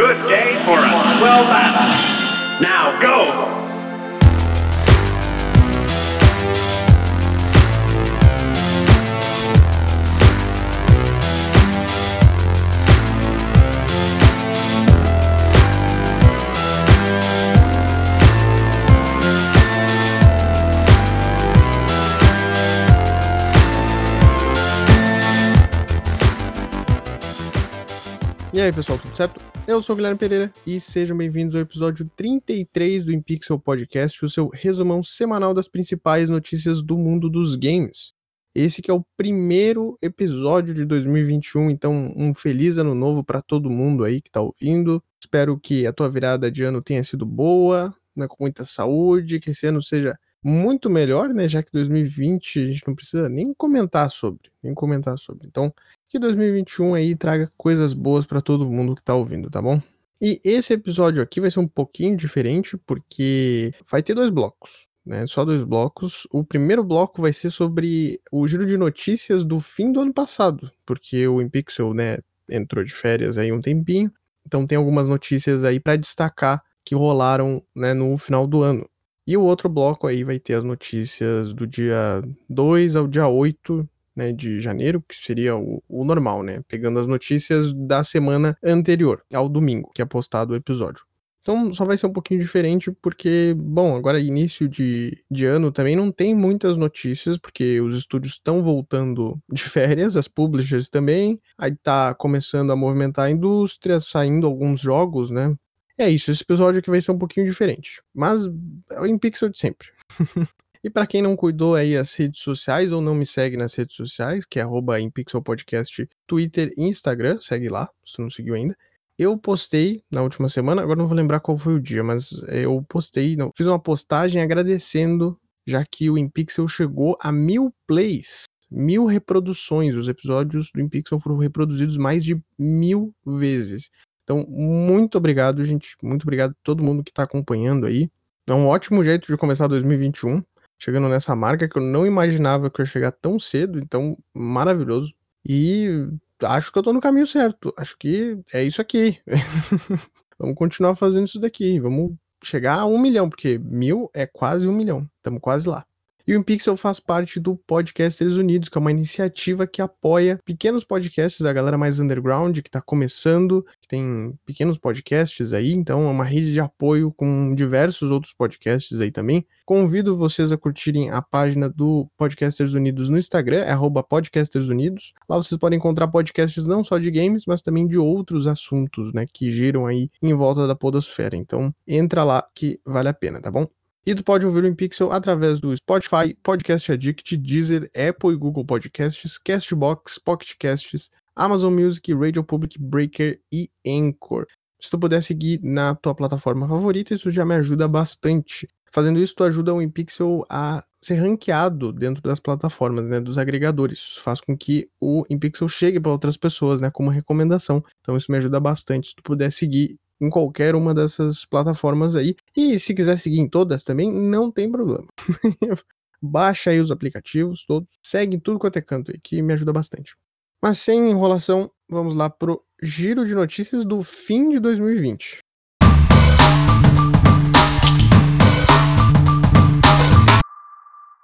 Good day for a swell battle. Now go! E aí, pessoal, tudo certo? Eu sou o Guilherme Pereira e sejam bem-vindos ao episódio 33 do InPixel Podcast, o seu resumão semanal das principais notícias do mundo dos games. Esse que é o primeiro episódio de 2021, então um feliz ano novo para todo mundo aí que tá ouvindo. Espero que a tua virada de ano tenha sido boa, né, com muita saúde, que esse ano seja muito melhor, né, já que 2020 a gente não precisa nem comentar sobre, nem comentar sobre. Então, que 2021 aí traga coisas boas para todo mundo que tá ouvindo, tá bom? E esse episódio aqui vai ser um pouquinho diferente porque vai ter dois blocos, né? Só dois blocos. O primeiro bloco vai ser sobre o giro de notícias do fim do ano passado, porque o InPixel, né, entrou de férias aí um tempinho. Então tem algumas notícias aí para destacar que rolaram, né, no final do ano. E o outro bloco aí vai ter as notícias do dia 2 ao dia 8 né, de janeiro, que seria o, o, normal, né? Pegando as notícias da semana anterior, ao domingo, que é postado o episódio. Então só vai ser um pouquinho diferente, porque, bom, agora início de, de ano também não tem muitas notícias, porque os estúdios estão voltando de férias, as publishers também, aí tá começando a movimentar a indústria, saindo alguns jogos, né? É isso, esse episódio aqui vai ser um pouquinho diferente. Mas é o InPixel de sempre. E para quem não cuidou aí as redes sociais ou não me segue nas redes sociais, que é arroba Podcast, Twitter e Instagram, segue lá, se não seguiu ainda. Eu postei na última semana, agora não vou lembrar qual foi o dia, mas eu postei, não, fiz uma postagem agradecendo, já que o InPixel chegou a mil plays, mil reproduções. Os episódios do InPixel foram reproduzidos mais de mil vezes. Então, muito obrigado, gente. Muito obrigado a todo mundo que está acompanhando aí. É um ótimo jeito de começar 2021 chegando nessa marca que eu não imaginava que eu ia chegar tão cedo, então maravilhoso. E acho que eu tô no caminho certo. Acho que é isso aqui. vamos continuar fazendo isso daqui. Vamos chegar a um milhão, porque mil é quase um milhão. Estamos quase lá. E o InPixel faz parte do Podcasters Unidos, que é uma iniciativa que apoia pequenos podcasts, a galera mais underground, que está começando, que tem pequenos podcasts aí, então é uma rede de apoio com diversos outros podcasts aí também. Convido vocês a curtirem a página do Podcasters Unidos no Instagram, é @podcastersunidos. Lá vocês podem encontrar podcasts não só de games, mas também de outros assuntos, né, que giram aí em volta da podosfera. Então, entra lá que vale a pena, tá bom? E tu pode ouvir o InPixel através do Spotify, Podcast Addict, Deezer, Apple e Google Podcasts, Castbox, Pocket Casts, Amazon Music, Radio Public, Breaker e Anchor. Se tu puder seguir na tua plataforma favorita, isso já me ajuda bastante. Fazendo isso, tu ajuda o InPixel a ser ranqueado dentro das plataformas, né, dos agregadores. Isso faz com que o InPixel chegue para outras pessoas, né, como recomendação. Então isso me ajuda bastante. Se tu puder seguir em qualquer uma dessas plataformas aí. E se quiser seguir em todas também, não tem problema. Baixa aí os aplicativos todos, segue tudo quanto é canto aí, que me ajuda bastante. Mas sem enrolação, vamos lá pro giro de notícias do fim de 2020.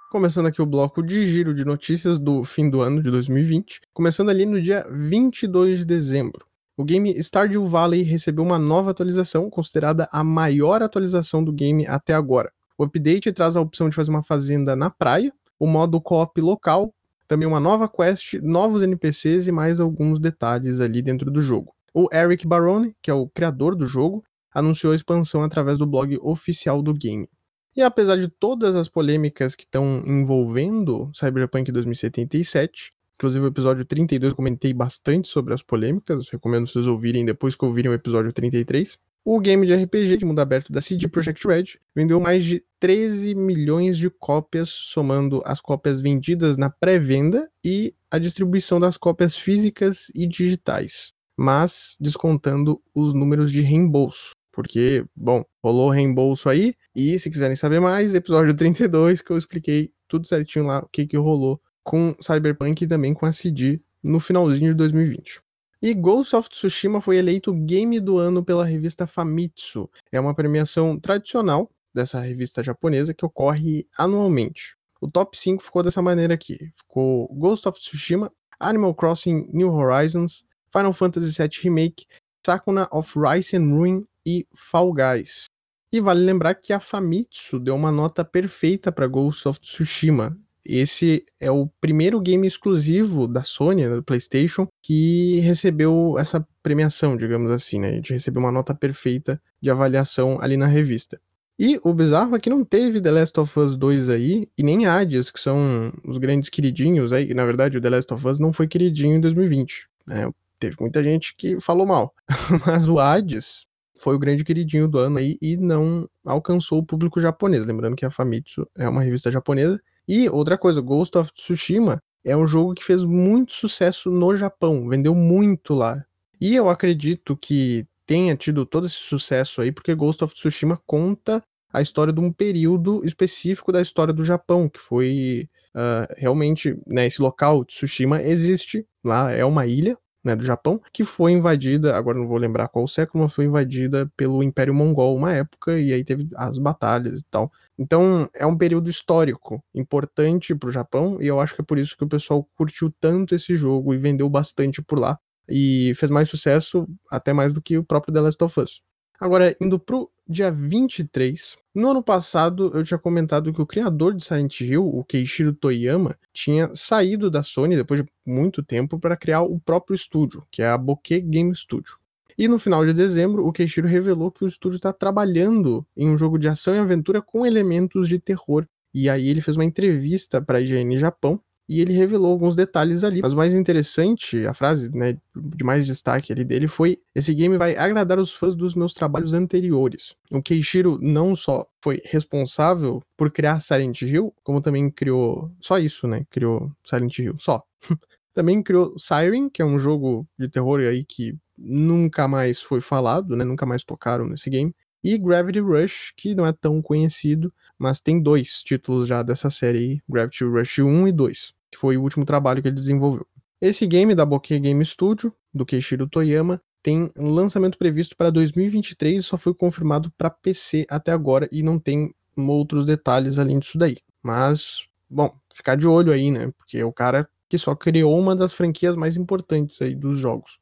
Começando aqui o bloco de giro de notícias do fim do ano de 2020, começando ali no dia 22 de dezembro. O game Stardew Valley recebeu uma nova atualização, considerada a maior atualização do game até agora. O update traz a opção de fazer uma fazenda na praia, o modo co-op local, também uma nova quest, novos NPCs e mais alguns detalhes ali dentro do jogo. O Eric Barone, que é o criador do jogo, anunciou a expansão através do blog oficial do game. E apesar de todas as polêmicas que estão envolvendo Cyberpunk 2077, Inclusive, o episódio 32 eu comentei bastante sobre as polêmicas. Recomendo vocês ouvirem depois que ouvirem o episódio 33. O game de RPG de mundo aberto da CD Projekt Red vendeu mais de 13 milhões de cópias, somando as cópias vendidas na pré-venda e a distribuição das cópias físicas e digitais, mas descontando os números de reembolso. Porque, bom, rolou reembolso aí, e se quiserem saber mais, episódio 32 que eu expliquei tudo certinho lá o que, que rolou com Cyberpunk e também com a CD no finalzinho de 2020. E Ghost of Tsushima foi eleito Game do Ano pela revista Famitsu. É uma premiação tradicional dessa revista japonesa que ocorre anualmente. O top 5 ficou dessa maneira aqui. Ficou Ghost of Tsushima, Animal Crossing New Horizons, Final Fantasy VII Remake, Sakuna of Rice and Ruin e Fall Guys. E vale lembrar que a Famitsu deu uma nota perfeita para Ghost of Tsushima. Esse é o primeiro game exclusivo da Sony, né, do PlayStation, que recebeu essa premiação, digamos assim, né? A gente recebeu uma nota perfeita de avaliação ali na revista. E o bizarro é que não teve The Last of Us 2 aí, e nem Hades, que são os grandes queridinhos aí. Na verdade, o The Last of Us não foi queridinho em 2020. Né? Teve muita gente que falou mal. Mas o Hades foi o grande queridinho do ano aí e não alcançou o público japonês. Lembrando que a Famitsu é uma revista japonesa. E outra coisa, Ghost of Tsushima é um jogo que fez muito sucesso no Japão, vendeu muito lá. E eu acredito que tenha tido todo esse sucesso aí, porque Ghost of Tsushima conta a história de um período específico da história do Japão, que foi uh, realmente, né, esse local, Tsushima, existe lá, é uma ilha, né, do Japão, que foi invadida, agora não vou lembrar qual século, mas foi invadida pelo Império Mongol uma época, e aí teve as batalhas e tal. Então, é um período histórico importante pro Japão, e eu acho que é por isso que o pessoal curtiu tanto esse jogo e vendeu bastante por lá, e fez mais sucesso, até mais do que o próprio The Last of Us. Agora, indo pro dia 23, no ano passado eu tinha comentado que o criador de Silent Hill, o Keishiro Toyama, tinha saído da Sony depois de muito tempo para criar o próprio estúdio, que é a Bokeh Game Studio. E no final de dezembro, o Keishiro revelou que o estúdio está trabalhando em um jogo de ação e aventura com elementos de terror. E aí ele fez uma entrevista para a IGN Japão e ele revelou alguns detalhes ali. Mas o mais interessante, a frase né, de mais destaque ali dele foi: esse game vai agradar os fãs dos meus trabalhos anteriores. O Keishiro não só foi responsável por criar Silent Hill, como também criou. Só isso, né? Criou Silent Hill, só. também criou Siren, que é um jogo de terror aí que nunca mais foi falado, né? Nunca mais tocaram nesse game. E Gravity Rush, que não é tão conhecido, mas tem dois títulos já dessa série aí, Gravity Rush 1 e 2 que foi o último trabalho que ele desenvolveu. Esse game da Bokeh Game Studio, do Keishiro Toyama, tem lançamento previsto para 2023 e só foi confirmado para PC até agora e não tem outros detalhes além disso daí. Mas, bom, ficar de olho aí, né? Porque é o cara que só criou uma das franquias mais importantes aí dos jogos.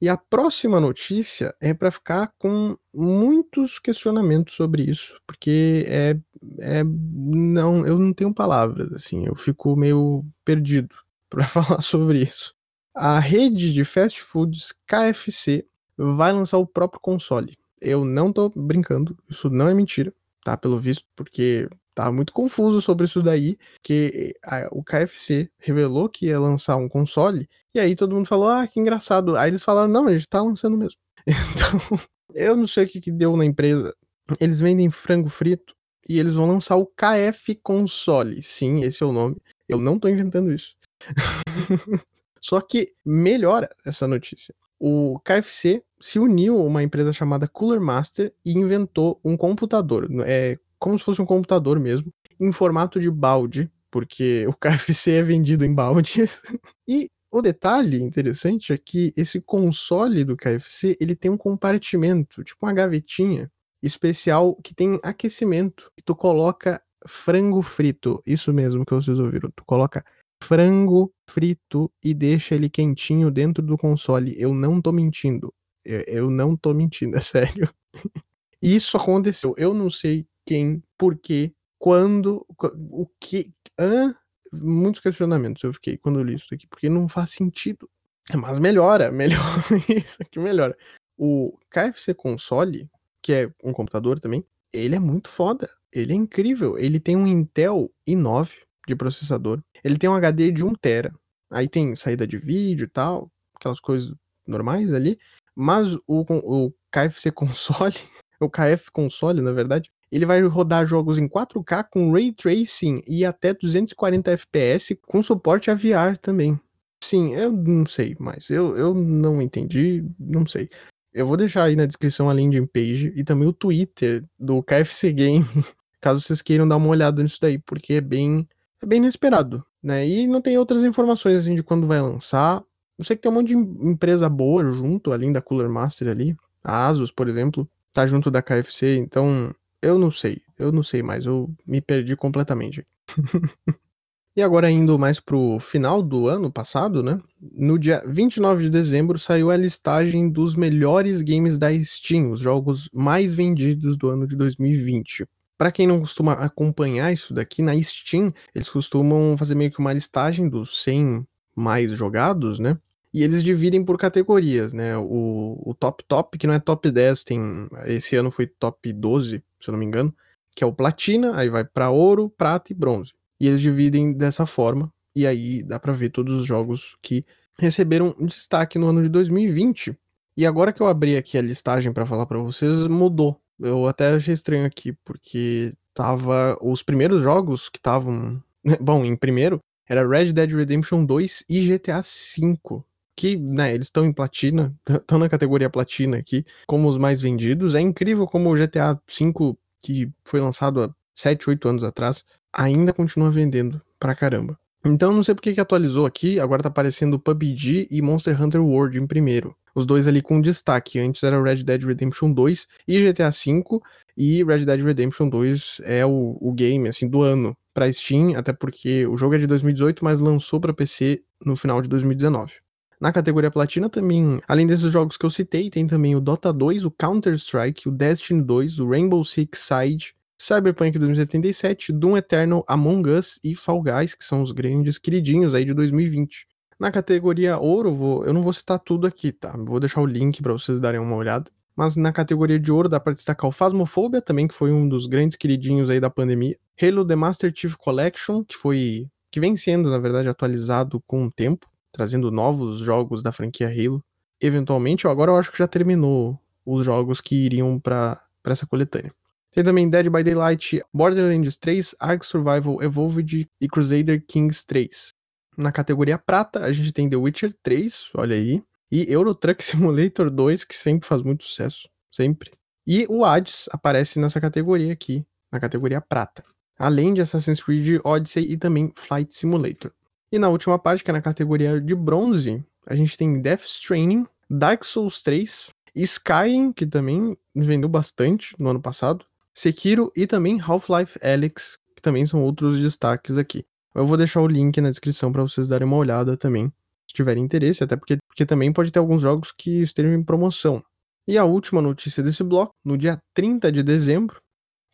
E a próxima notícia é para ficar com muitos questionamentos sobre isso, porque é, é não, eu não tenho palavras assim, eu fico meio perdido para falar sobre isso. A rede de fast foods KFC vai lançar o próprio console. Eu não tô brincando, isso não é mentira, tá? Pelo visto, porque tava muito confuso sobre isso daí, que a, o KFC revelou que ia lançar um console e aí todo mundo falou, ah, que engraçado. Aí eles falaram, não, a gente tá lançando mesmo. Então, eu não sei o que, que deu na empresa. Eles vendem frango frito e eles vão lançar o KF Console. Sim, esse é o nome. Eu não tô inventando isso. Só que melhora essa notícia. O KFC se uniu a uma empresa chamada Cooler Master e inventou um computador. É como se fosse um computador mesmo, em formato de balde, porque o KFC é vendido em baldes. e o detalhe interessante é que esse console do KFC, ele tem um compartimento, tipo uma gavetinha especial que tem aquecimento. E tu coloca frango frito, isso mesmo que vocês ouviram. Tu coloca frango frito e deixa ele quentinho dentro do console. Eu não tô mentindo. Eu, não tô mentindo, é sério. Isso aconteceu. Eu não sei quem, por quê, quando, o que. Hã? Muitos questionamentos eu fiquei quando eu li isso aqui, porque não faz sentido. Mas melhora, melhora isso aqui melhora. O KFC console, que é um computador também, ele é muito foda. Ele é incrível. Ele tem um Intel i9 de processador. Ele tem um HD de 1 tera. Aí tem saída de vídeo e tal, aquelas coisas normais ali. Mas o, o KFC console, o KF console, na verdade, ele vai rodar jogos em 4K com ray tracing e até 240 FPS com suporte a VR também. Sim, eu não sei mais. Eu, eu não entendi, não sei. Eu vou deixar aí na descrição a landing page e também o Twitter do KFC Game, caso vocês queiram dar uma olhada nisso daí, porque é bem, é bem inesperado, né? E não tem outras informações assim de quando vai lançar. Eu sei que tem um monte de empresa boa junto, além da Cooler Master ali. A Asus, por exemplo, tá junto da KFC, então eu não sei. Eu não sei mais, eu me perdi completamente. e agora indo mais pro final do ano passado, né? No dia 29 de dezembro saiu a listagem dos melhores games da Steam, os jogos mais vendidos do ano de 2020. Para quem não costuma acompanhar isso daqui, na Steam, eles costumam fazer meio que uma listagem dos 100 mais jogados, né? E eles dividem por categorias, né? O, o top top, que não é top 10, tem. Esse ano foi top 12, se eu não me engano, que é o platina, aí vai para ouro, prata e bronze. E eles dividem dessa forma, e aí dá para ver todos os jogos que receberam destaque no ano de 2020. E agora que eu abri aqui a listagem para falar para vocês, mudou. Eu até achei estranho aqui, porque tava os primeiros jogos que estavam, bom, em primeiro era Red Dead Redemption 2 e GTA V que, né, eles estão em platina, estão na categoria platina aqui, como os mais vendidos. É incrível como o GTA V, que foi lançado há 7, 8 anos atrás, ainda continua vendendo pra caramba. Então não sei porque que atualizou aqui, agora tá aparecendo PUBG e Monster Hunter World em primeiro. Os dois ali com destaque. Antes era Red Dead Redemption 2 e GTA V, e Red Dead Redemption 2 é o, o game assim do ano para Steam, até porque o jogo é de 2018, mas lançou para PC no final de 2019. Na categoria platina também, além desses jogos que eu citei, tem também o Dota 2, o Counter-Strike, o Destiny 2, o Rainbow Six Siege, Cyberpunk 2077, Doom Eternal, Among Us e Fall Guys, que são os grandes queridinhos aí de 2020. Na categoria ouro, vou, eu não vou citar tudo aqui, tá? Vou deixar o link para vocês darem uma olhada. Mas na categoria de ouro dá para destacar o Phasmophobia também, que foi um dos grandes queridinhos aí da pandemia. Halo The Master Chief Collection, que foi que vem sendo, na verdade, atualizado com o tempo trazendo novos jogos da franquia Halo. Eventualmente, agora eu acho que já terminou os jogos que iriam para essa coletânea. Tem também Dead by Daylight, Borderlands 3, Ark Survival Evolved e Crusader Kings 3. Na categoria prata, a gente tem The Witcher 3, olha aí, e Euro Truck Simulator 2, que sempre faz muito sucesso, sempre. E o Hades aparece nessa categoria aqui, na categoria prata. Além de Assassin's Creed Odyssey e também Flight Simulator. E na última parte, que é na categoria de bronze, a gente tem Death Stranding, Dark Souls 3, Skyrim, que também vendeu bastante no ano passado, Sekiro e também Half-Life Alyx, que também são outros destaques aqui. Eu vou deixar o link na descrição para vocês darem uma olhada também, se tiverem interesse, até porque, porque também pode ter alguns jogos que estejam em promoção. E a última notícia desse bloco, no dia 30 de dezembro,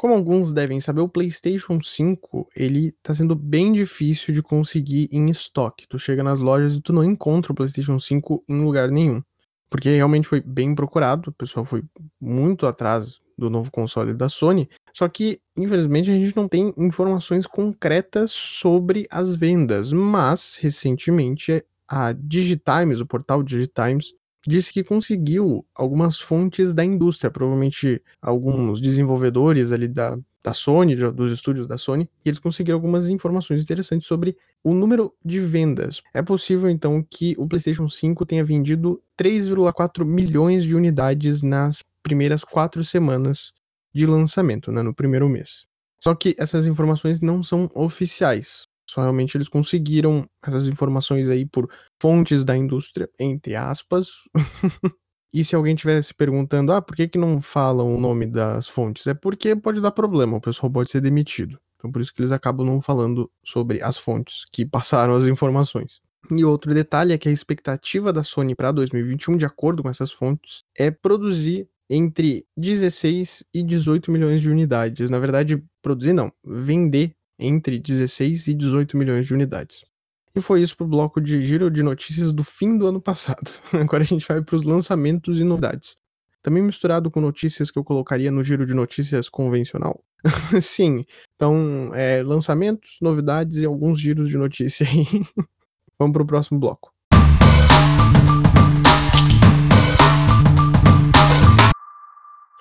como alguns devem saber, o PlayStation 5 ele tá sendo bem difícil de conseguir em estoque. Tu chega nas lojas e tu não encontra o PlayStation 5 em lugar nenhum, porque realmente foi bem procurado. O pessoal foi muito atrás do novo console da Sony. Só que, infelizmente, a gente não tem informações concretas sobre as vendas. Mas, recentemente, a Digitimes, o portal Digitimes, disse que conseguiu algumas fontes da indústria, provavelmente alguns desenvolvedores ali da, da Sony, dos estúdios da Sony, e eles conseguiram algumas informações interessantes sobre o número de vendas. É possível então que o PlayStation 5 tenha vendido 3,4 milhões de unidades nas primeiras quatro semanas de lançamento, né, no primeiro mês. Só que essas informações não são oficiais. Só realmente eles conseguiram essas informações aí por fontes da indústria, entre aspas. e se alguém estiver se perguntando, ah, por que, que não falam o nome das fontes? É porque pode dar problema, o pessoal pode ser demitido. Então por isso que eles acabam não falando sobre as fontes que passaram as informações. E outro detalhe é que a expectativa da Sony para 2021, de acordo com essas fontes, é produzir entre 16 e 18 milhões de unidades. Na verdade, produzir não, vender entre 16 e 18 milhões de unidades. E foi isso pro bloco de giro de notícias do fim do ano passado. Agora a gente vai para os lançamentos e novidades. Também misturado com notícias que eu colocaria no giro de notícias convencional. Sim, então é, lançamentos, novidades e alguns giros de notícia aí. Vamos pro próximo bloco.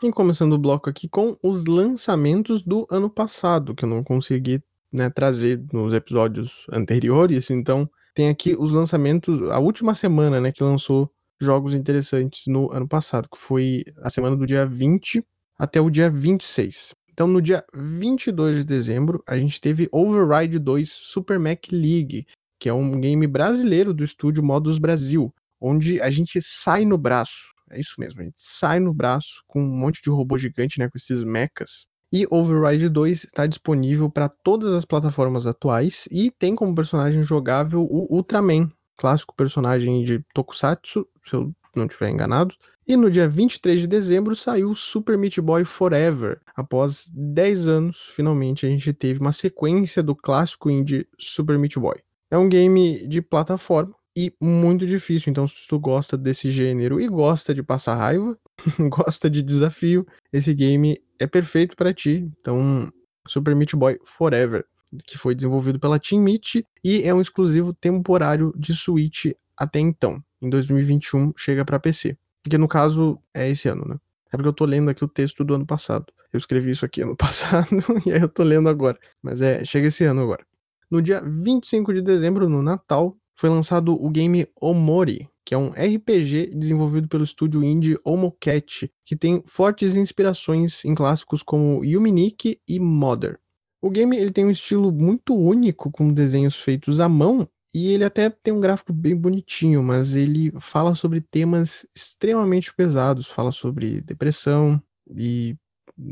E começando o bloco aqui com os lançamentos do ano passado, que eu não consegui né, trazer nos episódios anteriores. Então, tem aqui os lançamentos, a última semana, né, que lançou jogos interessantes no ano passado, que foi a semana do dia 20 até o dia 26. Então, no dia 22 de dezembro, a gente teve Override 2 Super Mac League, que é um game brasileiro do estúdio Modus Brasil, onde a gente sai no braço. É isso mesmo, a gente sai no braço com um monte de robô gigante, né, com esses mechas. E Override 2 está disponível para todas as plataformas atuais e tem como personagem jogável o Ultraman, clássico personagem de Tokusatsu, se eu não estiver enganado. E no dia 23 de dezembro saiu Super Meat Boy Forever. Após 10 anos, finalmente a gente teve uma sequência do clássico indie Super Meat Boy. É um game de plataforma e muito difícil, então se tu gosta desse gênero e gosta de passar raiva, gosta de desafio, esse game é perfeito para ti. Então, Super Meat Boy Forever que foi desenvolvido pela Team Meat e é um exclusivo temporário de Switch até então. Em 2021 chega para PC, que no caso é esse ano, né? É porque eu tô lendo aqui o texto do ano passado. Eu escrevi isso aqui ano passado e aí eu tô lendo agora. Mas é, chega esse ano agora. No dia 25 de dezembro, no Natal, foi lançado o game Omori, que é um RPG desenvolvido pelo estúdio indie Omocat, que tem fortes inspirações em clássicos como Yuminiki e Mother. O game ele tem um estilo muito único, com desenhos feitos à mão, e ele até tem um gráfico bem bonitinho, mas ele fala sobre temas extremamente pesados, fala sobre depressão e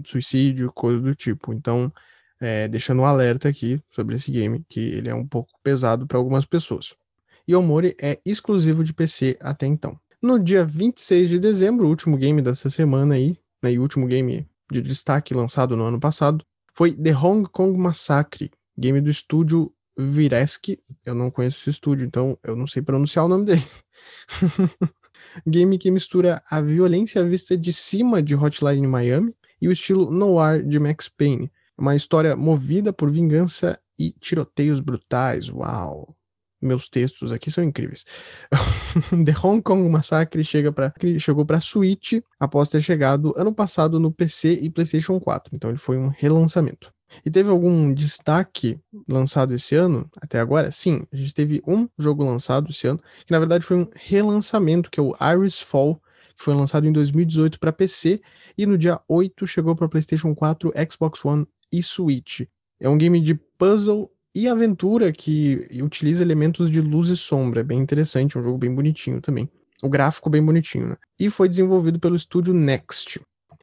suicídio, coisa do tipo. Então, é, deixando um alerta aqui sobre esse game, que ele é um pouco pesado para algumas pessoas. E o Mori é exclusivo de PC até então. No dia 26 de dezembro, o último game dessa semana aí, né, e o último game de destaque lançado no ano passado, foi The Hong Kong Massacre, game do estúdio Viresk. Eu não conheço esse estúdio, então eu não sei pronunciar o nome dele. game que mistura a violência vista de cima de Hotline Miami e o estilo noir de Max Payne. Uma história movida por vingança e tiroteios brutais. Uau! Meus textos aqui são incríveis. The Hong Kong Massacre chega pra, chegou para Switch após ter chegado ano passado no PC e PlayStation 4. Então ele foi um relançamento. E teve algum destaque lançado esse ano até agora? Sim, a gente teve um jogo lançado esse ano, que na verdade foi um relançamento, que é o Iris Fall, que foi lançado em 2018 para PC e no dia 8 chegou para PlayStation 4, Xbox One e Switch. É um game de puzzle e aventura que utiliza elementos de luz e sombra. É bem interessante, é um jogo bem bonitinho também. O gráfico bem bonitinho, né? E foi desenvolvido pelo estúdio Next.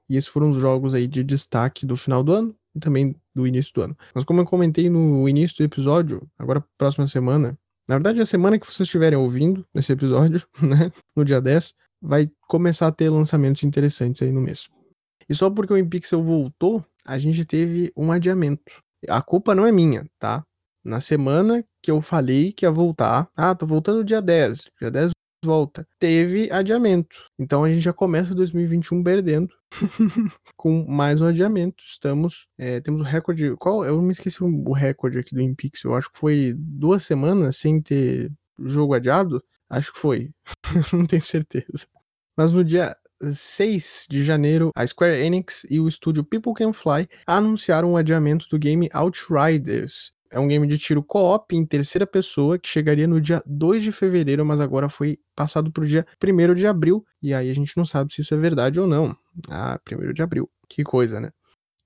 E esses foram os jogos aí de destaque do final do ano e também do início do ano. Mas como eu comentei no início do episódio, agora próxima semana, na verdade a semana que vocês estiverem ouvindo nesse episódio, né, no dia 10, vai começar a ter lançamentos interessantes aí no mês. E só porque o InPixel voltou, a gente teve um adiamento. A culpa não é minha, tá? Na semana que eu falei que ia voltar, ah, tô voltando dia 10, dia 10 volta, teve adiamento. Então a gente já começa 2021 perdendo com mais um adiamento. Estamos, é, temos o recorde, qual? Eu me esqueci o recorde aqui do Impix, eu acho que foi duas semanas sem ter jogo adiado. Acho que foi, não tenho certeza. Mas no dia 6 de janeiro, a Square Enix e o estúdio People Can Fly anunciaram o adiamento do game Outriders, é um game de tiro co-op em terceira pessoa que chegaria no dia 2 de fevereiro, mas agora foi passado para o dia 1 de abril. E aí a gente não sabe se isso é verdade ou não. Ah, 1 de abril. Que coisa, né?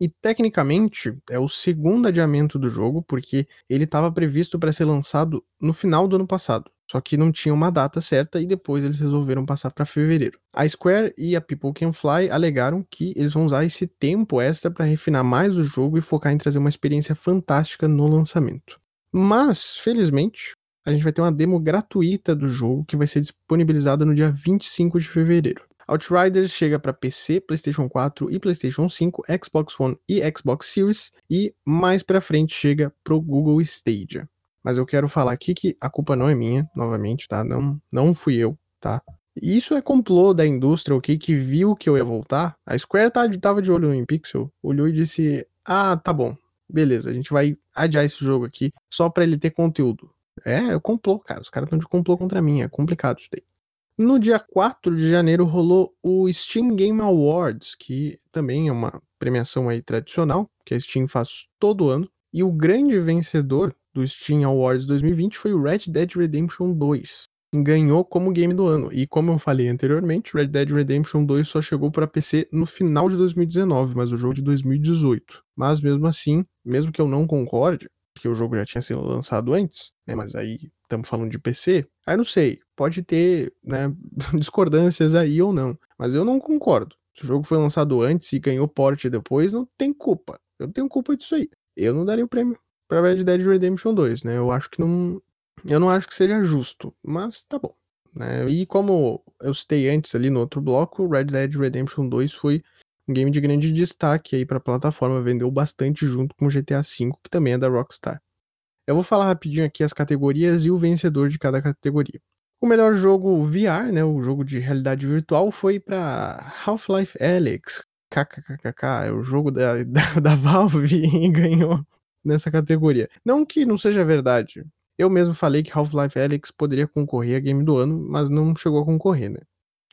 E tecnicamente é o segundo adiamento do jogo, porque ele estava previsto para ser lançado no final do ano passado. Só que não tinha uma data certa e depois eles resolveram passar para fevereiro. A Square e a People Can Fly alegaram que eles vão usar esse tempo extra para refinar mais o jogo e focar em trazer uma experiência fantástica no lançamento. Mas, felizmente, a gente vai ter uma demo gratuita do jogo que vai ser disponibilizada no dia 25 de fevereiro. Outriders chega para PC, PlayStation 4 e PlayStation 5, Xbox One e Xbox Series e mais para frente chega pro Google Stadia. Mas eu quero falar aqui que a culpa não é minha, novamente, tá? Não, não fui eu, tá? Isso é complô da indústria, ok? Que viu que eu ia voltar. A Square tá, tava de olho no Pixel, olhou e disse: Ah, tá bom, beleza, a gente vai adiar esse jogo aqui só pra ele ter conteúdo. É, é complô, cara. Os caras estão de complô contra mim, é complicado isso daí. No dia 4 de janeiro rolou o Steam Game Awards, que também é uma premiação aí tradicional, que a Steam faz todo ano. E o grande vencedor do Steam Awards 2020 foi o Red Dead Redemption 2. Ganhou como game do ano. E como eu falei anteriormente, Red Dead Redemption 2 só chegou para PC no final de 2019, mas o jogo de 2018. Mas mesmo assim, mesmo que eu não concorde, porque o jogo já tinha sido lançado antes, né? Mas aí estamos falando de PC, aí não sei, pode ter né, discordâncias aí ou não, mas eu não concordo. Se o jogo foi lançado antes e ganhou porte depois, não tem culpa. Eu tenho culpa disso aí. Eu não daria o prêmio para Red Dead Redemption 2, né? Eu acho que não. Eu não acho que seja justo, mas tá bom. Né? E como eu citei antes ali no outro bloco, Red Dead Redemption 2 foi um game de grande destaque aí para a plataforma, vendeu bastante junto com o GTA V, que também é da Rockstar. Eu vou falar rapidinho aqui as categorias e o vencedor de cada categoria. O melhor jogo VR, né, o jogo de realidade virtual, foi para Half-Life Alyx. KKKK, é o jogo da, da, da Valve e ganhou nessa categoria. Não que não seja verdade. Eu mesmo falei que Half-Life Alyx poderia concorrer a game do ano, mas não chegou a concorrer, né?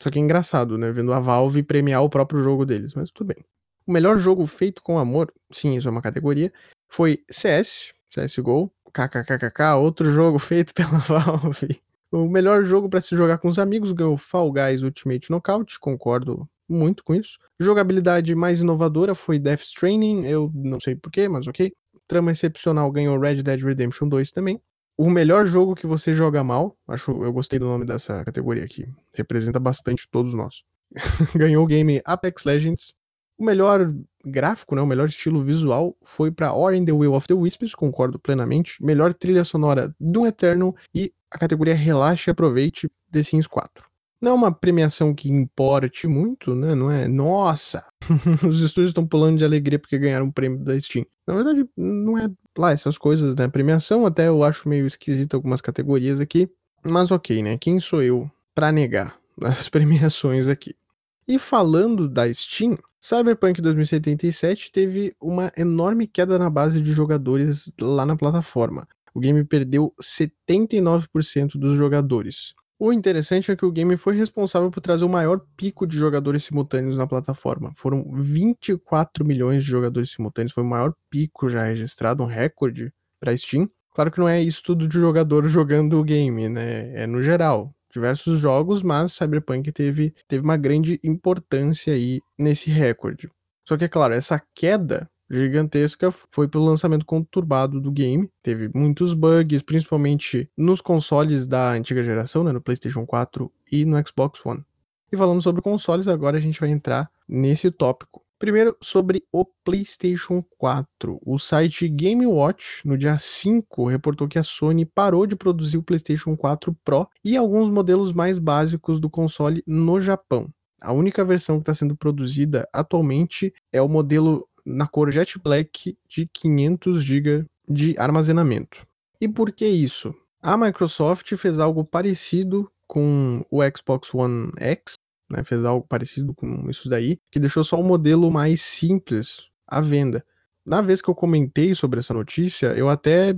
Só que é engraçado, né? Vendo a Valve premiar o próprio jogo deles, mas tudo bem. O melhor jogo feito com amor, sim, isso é uma categoria, foi CS, CSGO, kkkk, outro jogo feito pela Valve. O melhor jogo para se jogar com os amigos ganhou Fall Guys Ultimate Knockout, concordo muito com isso. Jogabilidade mais inovadora foi Death Stranding, eu não sei porquê, mas ok. Trama excepcional ganhou Red Dead Redemption 2 também. O melhor jogo que você joga mal, acho, eu gostei do nome dessa categoria aqui, representa bastante todos nós. ganhou o game Apex Legends. O melhor gráfico, né, o melhor estilo visual foi para Ori and the Will of the Wisps, concordo plenamente. Melhor trilha sonora Doom Eternal e a categoria Relaxe e Aproveite The Sims 4. Não é uma premiação que importe muito, né? Não é, nossa, os estúdios estão pulando de alegria porque ganharam um prêmio da Steam. Na verdade, não é lá essas coisas, né? Premiação até eu acho meio esquisito algumas categorias aqui, mas ok, né? Quem sou eu para negar as premiações aqui? E falando da Steam, Cyberpunk 2077 teve uma enorme queda na base de jogadores lá na plataforma. O game perdeu 79% dos jogadores. O interessante é que o game foi responsável por trazer o maior pico de jogadores simultâneos na plataforma. Foram 24 milhões de jogadores simultâneos, foi o maior pico já registrado, um recorde para Steam. Claro que não é isso tudo de jogador jogando o game, né? É no geral. Diversos jogos, mas Cyberpunk teve, teve uma grande importância aí nesse recorde. Só que, é claro, essa queda gigantesca foi pelo lançamento conturbado do game. Teve muitos bugs, principalmente nos consoles da antiga geração, né, no PlayStation 4 e no Xbox One. E falando sobre consoles, agora a gente vai entrar nesse tópico. Primeiro, sobre o PlayStation 4. O site Game Watch, no dia 5, reportou que a Sony parou de produzir o PlayStation 4 Pro e alguns modelos mais básicos do console no Japão. A única versão que está sendo produzida atualmente é o modelo na cor Jet Black de 500 GB de armazenamento. E por que isso? A Microsoft fez algo parecido com o Xbox One X, né, fez algo parecido com isso daí, que deixou só o modelo mais simples à venda. Na vez que eu comentei sobre essa notícia, eu até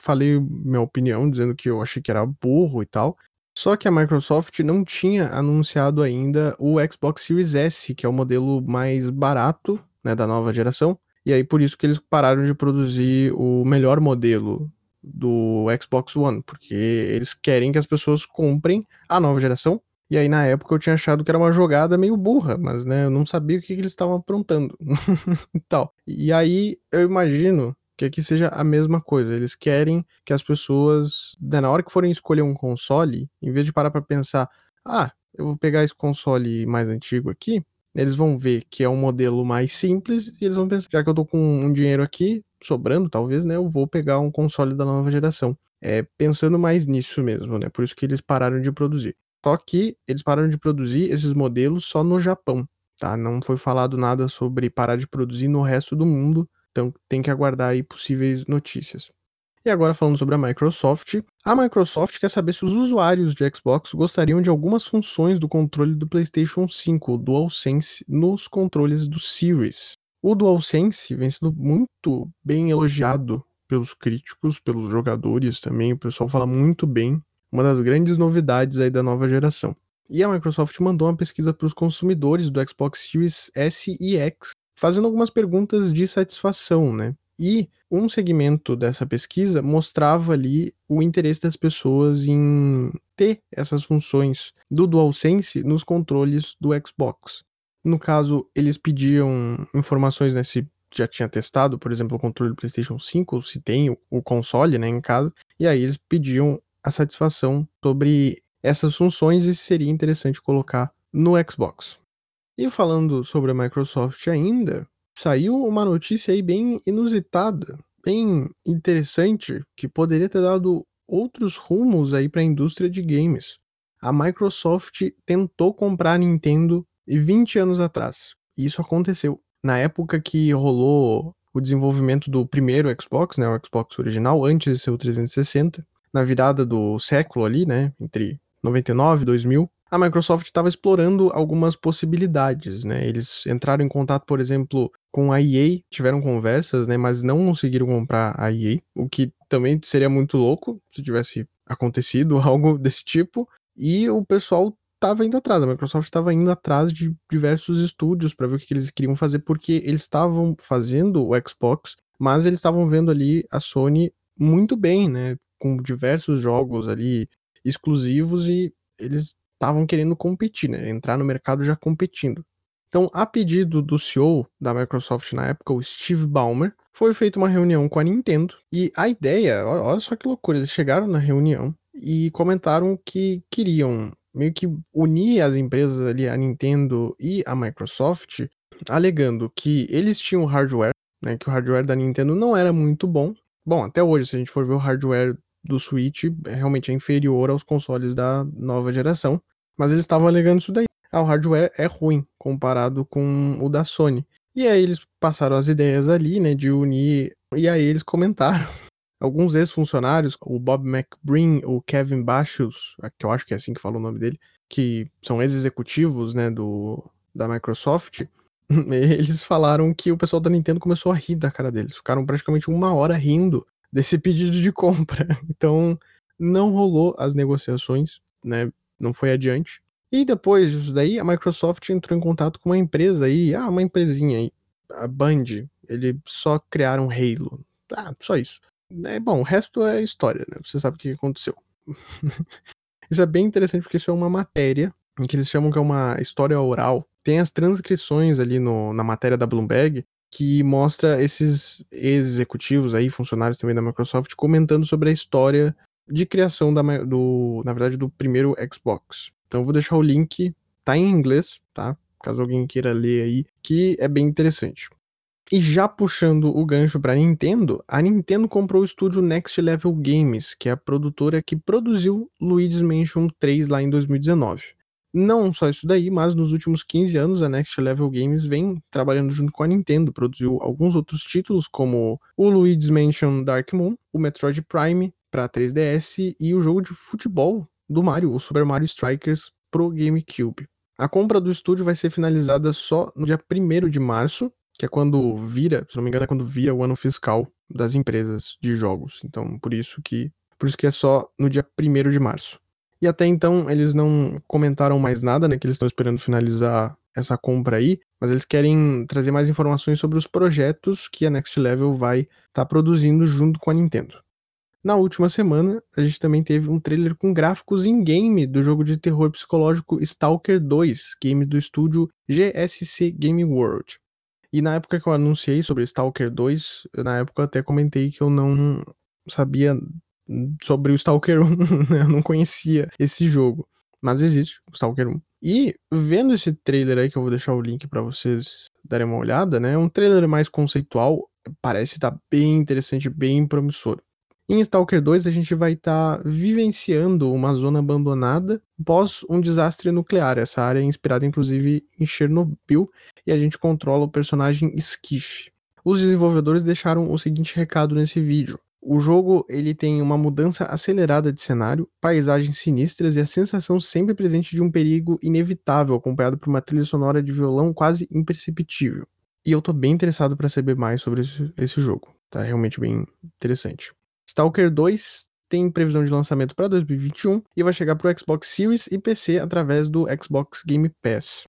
falei minha opinião, dizendo que eu achei que era burro e tal. Só que a Microsoft não tinha anunciado ainda o Xbox Series S, que é o modelo mais barato né, da nova geração. E aí por isso que eles pararam de produzir o melhor modelo do Xbox One, porque eles querem que as pessoas comprem a nova geração. E aí na época eu tinha achado que era uma jogada meio burra, mas né, eu não sabia o que, que eles estavam aprontando e tal. E aí eu imagino que aqui seja a mesma coisa. Eles querem que as pessoas, né, na hora que forem escolher um console, em vez de parar para pensar, ah, eu vou pegar esse console mais antigo aqui, eles vão ver que é um modelo mais simples e eles vão pensar, já que eu tô com um dinheiro aqui, sobrando talvez, né, eu vou pegar um console da nova geração. É, pensando mais nisso mesmo, né, por isso que eles pararam de produzir. Só que eles pararam de produzir esses modelos só no Japão, tá? Não foi falado nada sobre parar de produzir no resto do mundo, então tem que aguardar aí possíveis notícias. E agora falando sobre a Microsoft, a Microsoft quer saber se os usuários de Xbox gostariam de algumas funções do controle do PlayStation 5, o DualSense, nos controles do Series. O DualSense vem sendo muito bem elogiado pelos críticos, pelos jogadores também, o pessoal fala muito bem, uma das grandes novidades aí da nova geração. E a Microsoft mandou uma pesquisa para os consumidores do Xbox Series S e X, fazendo algumas perguntas de satisfação, né? E um segmento dessa pesquisa mostrava ali o interesse das pessoas em ter essas funções do DualSense nos controles do Xbox. No caso, eles pediam informações né, se já tinha testado, por exemplo, o controle do PlayStation 5, ou se tem o, console né, em casa, e aí eles pediam a satisfação sobre essas funções e se seria interessante colocar no Xbox. E falando sobre a Microsoft ainda, saiu uma notícia aí bem inusitada, bem interessante, que poderia ter dado outros rumos aí para a indústria de games. A Microsoft tentou comprar a Nintendo 20 anos atrás. E isso aconteceu. Na época que rolou o desenvolvimento do primeiro Xbox, né, o Xbox original, antes de ser o 360, na virada do século ali, né, entre 99 e 2000, a Microsoft estava explorando algumas possibilidades, né? Eles entraram em contato, por exemplo, com a EA, tiveram conversas, né, mas não conseguiram comprar a EA, o que também seria muito louco se tivesse acontecido algo desse tipo. E o pessoal estava indo atrás, a Microsoft estava indo atrás de diversos estúdios para ver o que, eles queriam fazer, porque eles estavam fazendo o Xbox, mas eles estavam vendo ali a Sony muito bem, né? Com diversos jogos ali exclusivos e eles estavam querendo competir, né? Entrar no mercado já competindo. Então, a pedido do CEO da Microsoft na época, o Steve Ballmer, foi feita uma reunião com a Nintendo e a ideia, olha só que loucura, eles chegaram na reunião e comentaram que queriam meio que unir as empresas ali, a Nintendo e a Microsoft, alegando que eles tinham hardware, né, que o hardware da Nintendo não era muito bom. Bom, até hoje, se a gente for ver o hardware do Switch, realmente é inferior aos consoles da nova geração. Mas eles estavam alegando isso daí. Ah, o hardware é ruim comparado com o da Sony. E aí eles passaram as ideias ali, né, de unir. E aí eles comentaram. Alguns ex-funcionários, o Bob McBreen, o Kevin Bachus, que eu acho que é assim que fala o nome dele, que são ex-executivos, né, do, da Microsoft, eles falaram que o pessoal da Nintendo começou a rir da cara deles. Ficaram praticamente uma hora rindo desse pedido de compra. Então, não rolou as negociações, né? não foi adiante. E depois disso daí, a Microsoft entrou em contato com uma empresa aí, ah, uma empresinha aí, a Band, ele só criaram Halo. Ah, só isso. É, bom, o resto é história, né? Você sabe o que aconteceu. isso é bem interessante porque isso é uma matéria que eles chamam que é uma história oral. Tem as transcrições ali no, na matéria da Bloomberg que mostra esses executivos aí, funcionários também da Microsoft, comentando sobre a história de criação da, do, na verdade, do primeiro Xbox. Então eu vou deixar o link, tá em inglês, tá? Caso alguém queira ler aí, que é bem interessante. E já puxando o gancho para Nintendo, a Nintendo comprou o estúdio Next Level Games, que é a produtora que produziu Luigi's Mansion 3 lá em 2019. Não só isso daí, mas nos últimos 15 anos a Next Level Games vem trabalhando junto com a Nintendo, produziu alguns outros títulos como o Luigi's Mansion Dark Moon, o Metroid Prime, para 3DS e o jogo de futebol do Mario, o Super Mario Strikers pro GameCube. A compra do estúdio vai ser finalizada só no dia 1 de março, que é quando vira, se não me engano, é quando vira o ano fiscal das empresas de jogos. Então, por isso que, por isso que é só no dia 1 de março. E até então eles não comentaram mais nada, né, que eles estão esperando finalizar essa compra aí, mas eles querem trazer mais informações sobre os projetos que a Next Level vai estar tá produzindo junto com a Nintendo. Na última semana, a gente também teve um trailer com gráficos in-game do jogo de terror psicológico Stalker 2, game do estúdio GSC Game World. E na época que eu anunciei sobre Stalker 2, na época eu até comentei que eu não sabia sobre o Stalker 1, né? eu não conhecia esse jogo. Mas existe o Stalker 1. E vendo esse trailer aí, que eu vou deixar o link para vocês darem uma olhada, né? Um trailer mais conceitual, parece estar tá bem interessante, bem promissor. Em Stalker 2, a gente vai estar tá vivenciando uma zona abandonada pós um desastre nuclear. Essa área é inspirada, inclusive, em Chernobyl, e a gente controla o personagem Skiff. Os desenvolvedores deixaram o seguinte recado nesse vídeo. O jogo ele tem uma mudança acelerada de cenário, paisagens sinistras e a sensação sempre presente de um perigo inevitável, acompanhado por uma trilha sonora de violão quase imperceptível. E eu tô bem interessado para saber mais sobre esse, jogo. Tá realmente bem interessante. Stalker 2 tem previsão de lançamento para 2021 e vai chegar para o Xbox Series e PC através do Xbox Game Pass.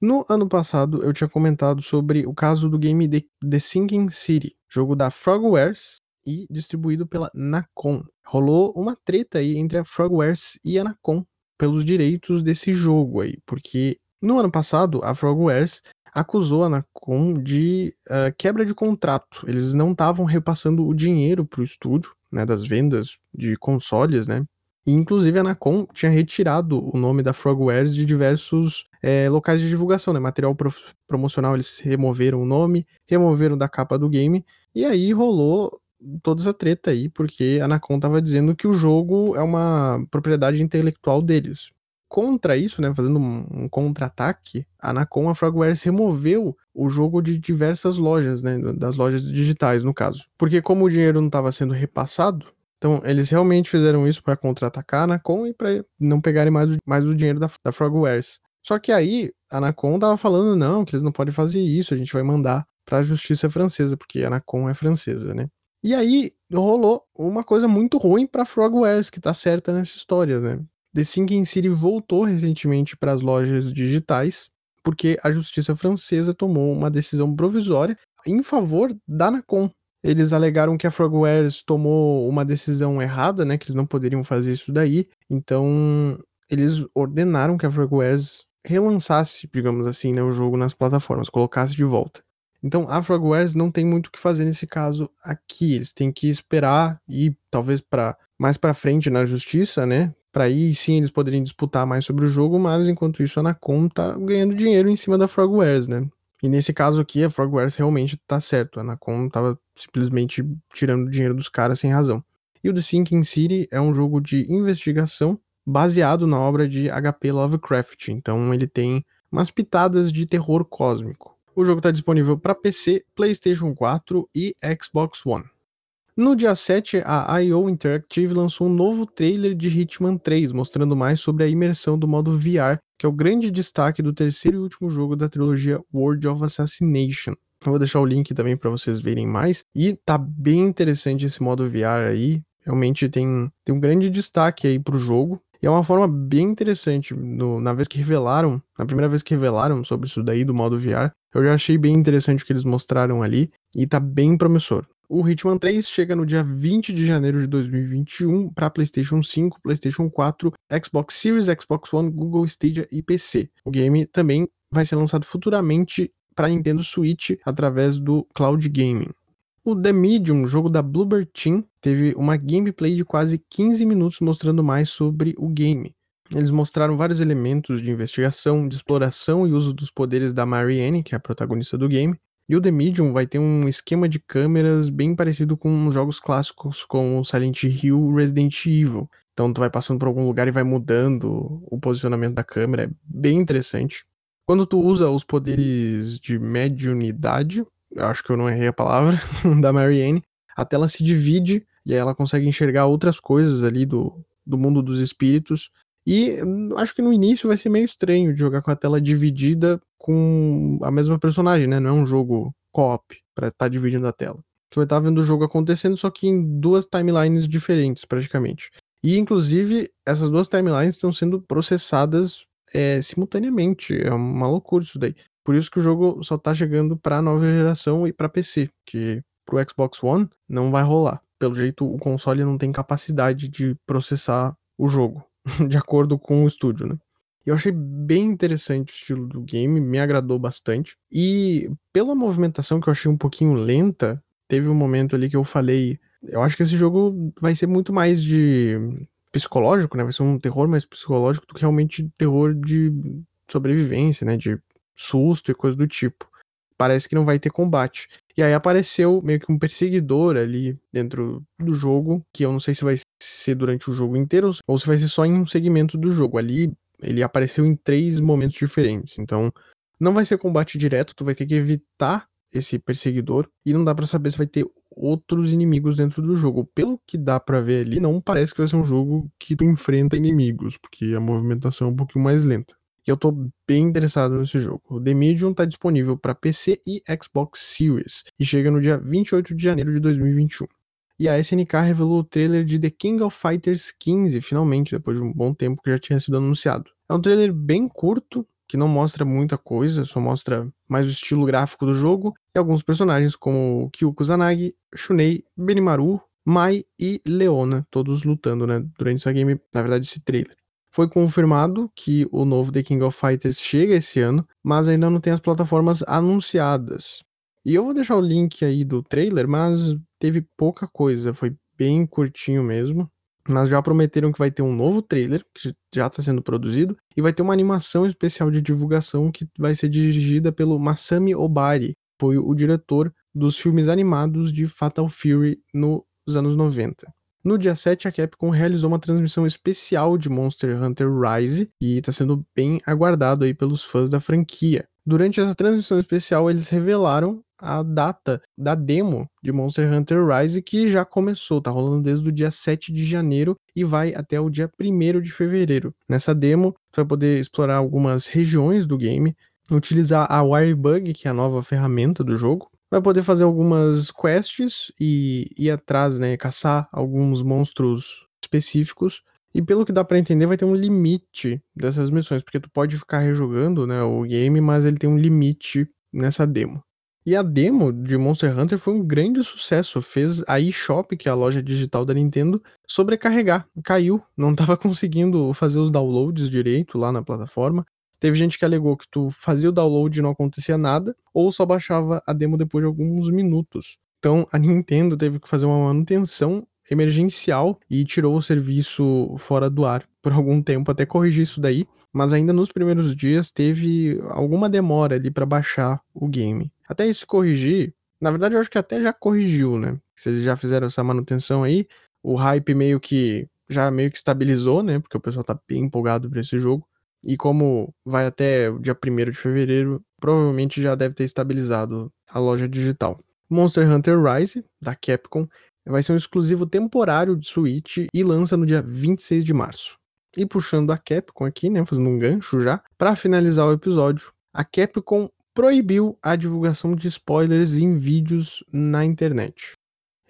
No ano passado, eu tinha comentado sobre o caso do game The Sinking City, jogo da Frogwares e distribuído pela Nacon. Rolou uma treta aí entre a Frogwares e a Nacon pelos direitos desse jogo aí, porque no ano passado a Frogwares acusou a Nacon de uh, quebra de contrato. Eles não estavam repassando o dinheiro para o estúdio, né, das vendas de consoles, né? E, inclusive, a Anacom tinha retirado o nome da Frogwares de diversos é, locais de divulgação, né? Material pro promocional, eles removeram o nome, removeram da capa do game, e aí rolou toda essa treta aí, porque a Anacom tava dizendo que o jogo é uma propriedade intelectual deles. Contra isso, né, fazendo um, um contra-ataque, a Anacom, a Frogwares removeu o jogo de diversas lojas, né, das lojas digitais, no caso. Porque como o dinheiro não estava sendo repassado, então eles realmente fizeram isso para contra-atacar a Anacom e para não pegarem mais o, mais o dinheiro da, da Frogwares. Só que aí a Anacom tava falando, não, que eles não podem fazer isso, a gente vai mandar para a justiça francesa, porque a Anacom é francesa, né? E aí rolou uma coisa muito ruim para Frogwares, que tá certa nessa história, né? The Sinking City voltou recentemente para as lojas digitais, porque a justiça francesa tomou uma decisão provisória em favor da Nacon. Eles alegaram que a Frogwares tomou uma decisão errada, né, que eles não poderiam fazer isso daí. Então, eles ordenaram que a Frogwares relançasse, digamos assim, né, o jogo nas plataformas, colocasse de volta. Então, a Frogwares não tem muito o que fazer nesse caso aqui. Eles têm que esperar e talvez para mais para frente na justiça, né, para aí sim eles poderiam disputar mais sobre o jogo, mas enquanto isso a Anacom tá ganhando dinheiro em cima da Frogwares, né? E nesse caso aqui, a Frogwares realmente tá certo, a Anacom tava simplesmente tirando dinheiro dos caras sem razão. E o The Sinking City é um jogo de investigação baseado na obra de HP Lovecraft, então ele tem umas pitadas de terror cósmico. O jogo está disponível para PC, PlayStation 4 e Xbox One. No dia 7, a IO Interactive lançou um novo trailer de Hitman 3, mostrando mais sobre a imersão do modo VR, que é o grande destaque do terceiro e último jogo da trilogia World of Assassination. Eu vou deixar o link também para vocês verem mais. E tá bem interessante esse modo VR aí. Realmente tem, tem um grande destaque aí pro jogo. E é uma forma bem interessante. No, na vez que revelaram, na primeira vez que revelaram sobre isso daí do modo VR, eu já achei bem interessante o que eles mostraram ali. E tá bem promissor. O Hitman 3 chega no dia 20 de janeiro de 2021 para PlayStation 5, PlayStation 4, Xbox Series, Xbox One, Google Stadia e PC. O game também vai ser lançado futuramente para Nintendo Switch através do Cloud Gaming. O The Medium, jogo da Bluebird Team, teve uma gameplay de quase 15 minutos mostrando mais sobre o game. Eles mostraram vários elementos de investigação, de exploração e uso dos poderes da Marianne, que é a protagonista do game, e o The Medium vai ter um esquema de câmeras bem parecido com jogos clássicos como Silent Hill Resident Evil. Então tu vai passando por algum lugar e vai mudando o posicionamento da câmera, é bem interessante. Quando tu usa os poderes de mediunidade, acho que eu não errei a palavra, da Marianne, a tela se divide e aí ela consegue enxergar outras coisas ali do, do mundo dos espíritos. E hum, acho que no início vai ser meio estranho de jogar com a tela dividida com a mesma personagem, né? Não é um jogo co-op pra estar tá dividindo a tela. Você vai estar tá vendo o jogo acontecendo, só que em duas timelines diferentes, praticamente. E, inclusive, essas duas timelines estão sendo processadas é, simultaneamente. É uma loucura isso daí. Por isso que o jogo só tá chegando pra nova geração e pra PC, que pro Xbox One não vai rolar. Pelo jeito, o console não tem capacidade de processar o jogo, de acordo com o estúdio, né? Eu achei bem interessante o estilo do game, me agradou bastante. E pela movimentação que eu achei um pouquinho lenta, teve um momento ali que eu falei. Eu acho que esse jogo vai ser muito mais de psicológico, né? Vai ser um terror mais psicológico do que realmente terror de sobrevivência, né? De susto e coisa do tipo. Parece que não vai ter combate. E aí apareceu meio que um perseguidor ali dentro do jogo, que eu não sei se vai ser durante o jogo inteiro ou se vai ser só em um segmento do jogo. Ali ele apareceu em três momentos diferentes. Então, não vai ser combate direto, tu vai ter que evitar esse perseguidor e não dá para saber se vai ter outros inimigos dentro do jogo. Pelo que dá para ver ali, não parece que vai ser um jogo que tu enfrenta inimigos, porque a movimentação é um pouquinho mais lenta. E eu tô bem interessado nesse jogo. O The Medium tá disponível para PC e Xbox Series e chega no dia 28 de janeiro de 2021. E a SNK revelou o trailer de The King of Fighters 15, finalmente, depois de um bom tempo que já tinha sido anunciado. É um trailer bem curto, que não mostra muita coisa, só mostra mais o estilo gráfico do jogo e alguns personagens como Kyu Kusanagi, Shunei, Benimaru, Mai e Leona, todos lutando, né, durante essa game, na verdade, esse trailer. Foi confirmado que o novo The King of Fighters chega esse ano, mas ainda não tem as plataformas anunciadas. E eu vou deixar o link aí do trailer, mas teve pouca coisa, foi bem curtinho mesmo. mas já prometeram que vai ter um novo trailer, que já está sendo produzido, e vai ter uma animação especial de divulgação que vai ser dirigida pelo Masami Obari, foi o diretor dos filmes animados de Fatal Fury nos anos 90. No dia 7, a Capcom realizou uma transmissão especial de Monster Hunter Rise e está sendo bem aguardado aí pelos fãs da franquia. Durante essa transmissão especial, eles revelaram a data da demo de Monster Hunter Rise que já começou, tá rolando desde o dia 7 de janeiro e vai até o dia 1 de fevereiro. Nessa demo, você vai poder explorar algumas regiões do game, utilizar a Wirebug, que é a nova ferramenta do jogo, vai poder fazer algumas quests e ir atrás, né, caçar alguns monstros específicos. E pelo que dá para entender, vai ter um limite dessas missões, porque tu pode ficar rejogando, né, o game, mas ele tem um limite nessa demo. E a demo de Monster Hunter foi um grande sucesso, fez a eShop, que é a loja digital da Nintendo, sobrecarregar, caiu, não estava conseguindo fazer os downloads direito lá na plataforma. Teve gente que alegou que tu fazia o download e não acontecia nada, ou só baixava a demo depois de alguns minutos. Então a Nintendo teve que fazer uma manutenção emergencial e tirou o serviço fora do ar por algum tempo até corrigir isso daí, mas ainda nos primeiros dias teve alguma demora ali para baixar o game. Até isso corrigir, na verdade eu acho que até já corrigiu, né? Se eles já fizeram essa manutenção aí, o hype meio que já meio que estabilizou, né? Porque o pessoal tá bem empolgado para esse jogo. E como vai até o dia 1 de fevereiro, provavelmente já deve ter estabilizado a loja digital. Monster Hunter Rise, da Capcom, vai ser um exclusivo temporário de Switch e lança no dia 26 de março. E puxando a Capcom aqui, né, fazendo um gancho já, para finalizar o episódio, a Capcom proibiu a divulgação de spoilers em vídeos na internet.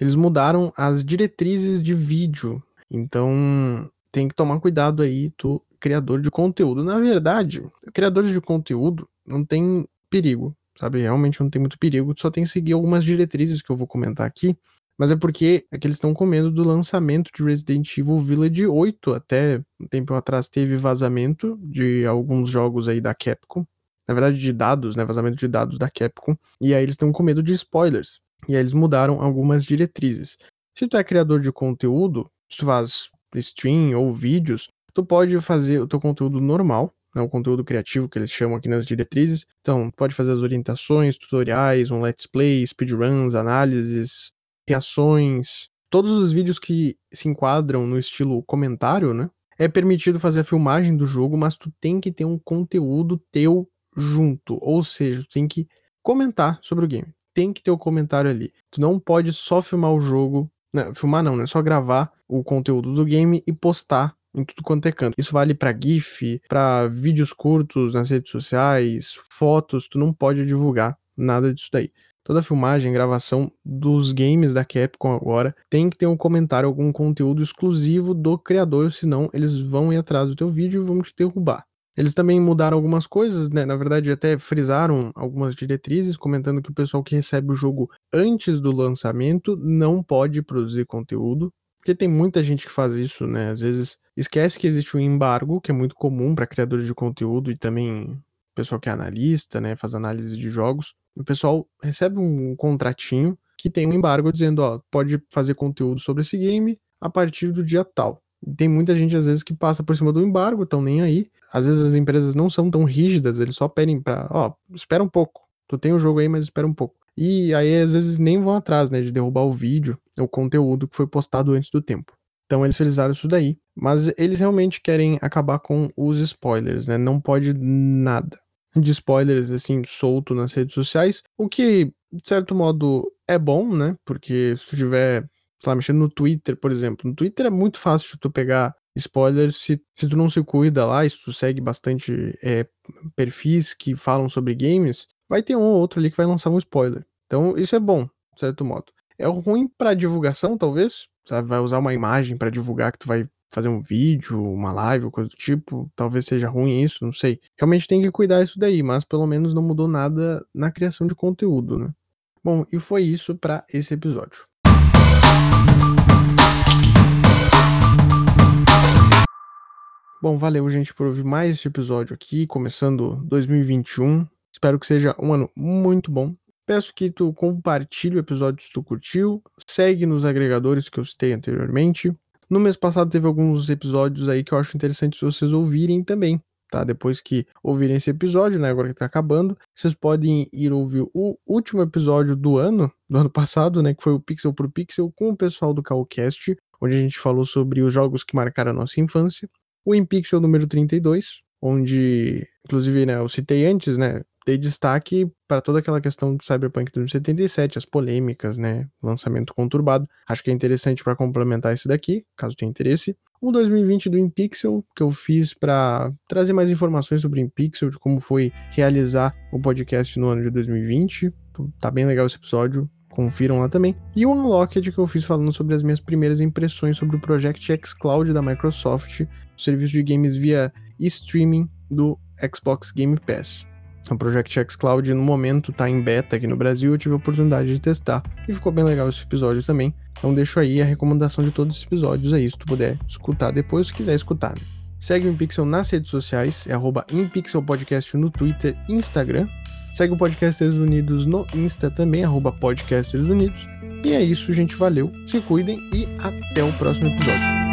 Eles mudaram as diretrizes de vídeo, então tem que tomar cuidado aí, tu criador de conteúdo. Na verdade, criadores de conteúdo não tem perigo, sabe? Realmente não tem muito perigo, só tem que seguir algumas diretrizes que eu vou comentar aqui. Mas é porque é que eles estão com medo do lançamento de Resident Evil Village 8. Até um tempo atrás teve vazamento de alguns jogos aí da Capcom. Na verdade, de dados, né? Vazamento de dados da Capcom. E aí eles estão com medo de spoilers. E aí eles mudaram algumas diretrizes. Se tu é criador de conteúdo, se tu faz stream ou vídeos, tu pode fazer o teu conteúdo normal, né, o conteúdo criativo que eles chamam aqui nas diretrizes. Então, pode fazer as orientações, tutoriais, um let's play, speedruns, análises, reações, todos os vídeos que se enquadram no estilo comentário, né? É permitido fazer a filmagem do jogo, mas tu tem que ter um conteúdo teu junto, ou seja, tu tem que comentar sobre o game. Tem que ter o um comentário ali. Tu não pode só filmar o jogo, não, filmar não, né? Só gravar o conteúdo do game e postar em tudo quanto é canto. Isso vale para GIF, para vídeos curtos nas redes sociais, fotos, tu não pode divulgar nada disso daí. Toda filmagem, gravação dos games da Capcom agora tem que ter um comentário, algum conteúdo exclusivo do criador, senão eles vão ir atrás do teu vídeo e vão te derrubar. Eles também mudaram algumas coisas, né? Na verdade, até frisaram algumas diretrizes, comentando que o pessoal que recebe o jogo antes do lançamento não pode produzir conteúdo. Porque tem muita gente que faz isso, né? Às vezes esquece que existe um embargo, que é muito comum para criadores de conteúdo e também pessoal que é analista, né? Faz análise de jogos. O pessoal recebe um contratinho que tem um embargo dizendo, ó, pode fazer conteúdo sobre esse game a partir do dia tal. Tem muita gente, às vezes, que passa por cima do embargo, estão nem aí. Às vezes as empresas não são tão rígidas, eles só pedem pra, ó, espera um pouco. Tu tem o jogo aí, mas espera um pouco. E aí, às vezes, nem vão atrás, né, de derrubar o vídeo, o conteúdo que foi postado antes do tempo. Então eles frisaram isso daí. Mas eles realmente querem acabar com os spoilers, né? Não pode nada de spoilers, assim, solto nas redes sociais. O que, de certo modo, é bom, né? Porque se tu tiver, sei lá, mexendo no Twitter, por exemplo. No Twitter é muito fácil tu pegar spoilers se, se tu não se cuida lá, se tu segue bastante é, perfis que falam sobre games, vai ter um ou outro ali que vai lançar um spoiler. Então, isso é bom, de certo modo. É ruim para divulgação, talvez, sabe? Vai usar uma imagem para divulgar que tu vai fazer um vídeo, uma live, coisa do tipo. Talvez seja ruim isso, não sei. Realmente tem que cuidar isso daí, mas pelo menos não mudou nada na criação de conteúdo, né? Bom, e foi isso para esse episódio. Bom, valeu, gente, por ouvir mais este episódio aqui, começando 2021. Espero que seja um ano muito bom. Peço que tu compartilhe o episódio se tu curtiu, segue nos agregadores que eu citei anteriormente. No mês passado teve alguns episódios aí que eu acho interessante vocês ouvirem também, tá? Depois que ouvirem esse episódio, né? Agora que tá acabando, vocês podem ir ouvir o último episódio do ano, do ano passado, né? Que foi o Pixel por Pixel com o pessoal do Calcast, onde a gente falou sobre os jogos que marcaram a nossa infância. O InPixel número 32, onde, inclusive, né, eu citei antes, né? Dei destaque para toda aquela questão do Cyberpunk 2077, as polêmicas, né? Lançamento conturbado. Acho que é interessante para complementar esse daqui, caso tenha interesse. O 2020 do InPixel, que eu fiz para trazer mais informações sobre o InPixel, de como foi realizar o podcast no ano de 2020. Tá bem legal esse episódio, confiram lá também. E o Unlocked que eu fiz falando sobre as minhas primeiras impressões sobre o Project X Cloud da Microsoft, o serviço de games via streaming do Xbox Game Pass. O Project X Cloud no momento está em beta aqui no Brasil, eu tive a oportunidade de testar e ficou bem legal esse episódio também. Então deixo aí a recomendação de todos os episódios aí, se tu puder escutar depois, se quiser escutar. Né? Segue o InPixel nas redes sociais, é arroba InPixelPodcast no Twitter e Instagram. Segue o Podcasters Unidos no Insta também, arroba Podcasters Unidos. E é isso, gente. Valeu, se cuidem e até o próximo episódio.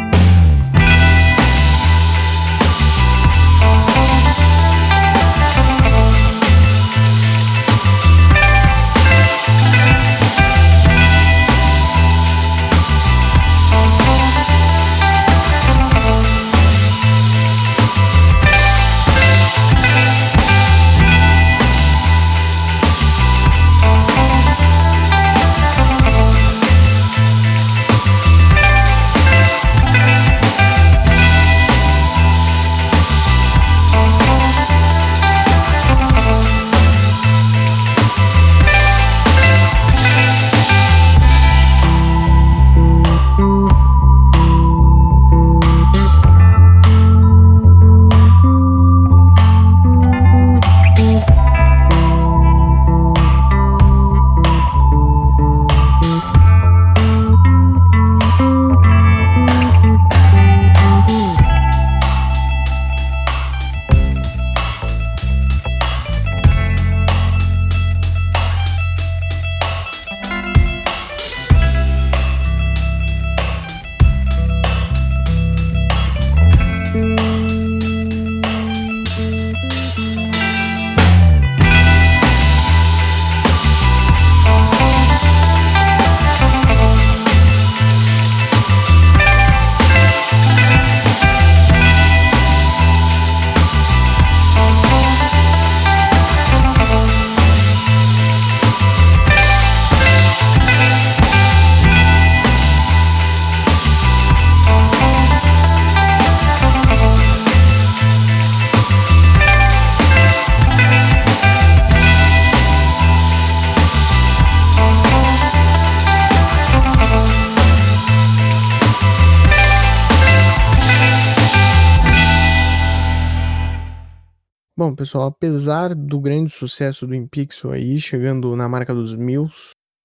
Bom, pessoal, apesar do grande sucesso do InPixel aí, chegando na marca dos mil,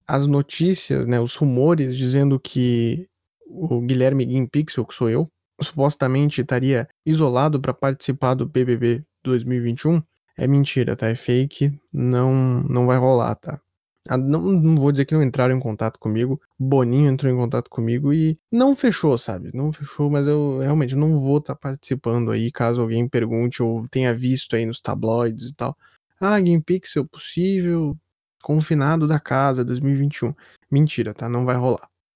as notícias, né, os rumores dizendo que o Guilherme InPixel, que sou eu, supostamente estaria isolado para participar do BBB 2021, é mentira, tá? É fake, não, não vai rolar, tá? Ah, não, não vou dizer que não entraram em contato comigo. Boninho entrou em contato comigo e não fechou, sabe? Não fechou, mas eu realmente não vou estar tá participando aí caso alguém pergunte ou tenha visto aí nos tabloides e tal. Ah, Game Pixel possível, confinado da casa 2021. Mentira, tá? Não vai rolar.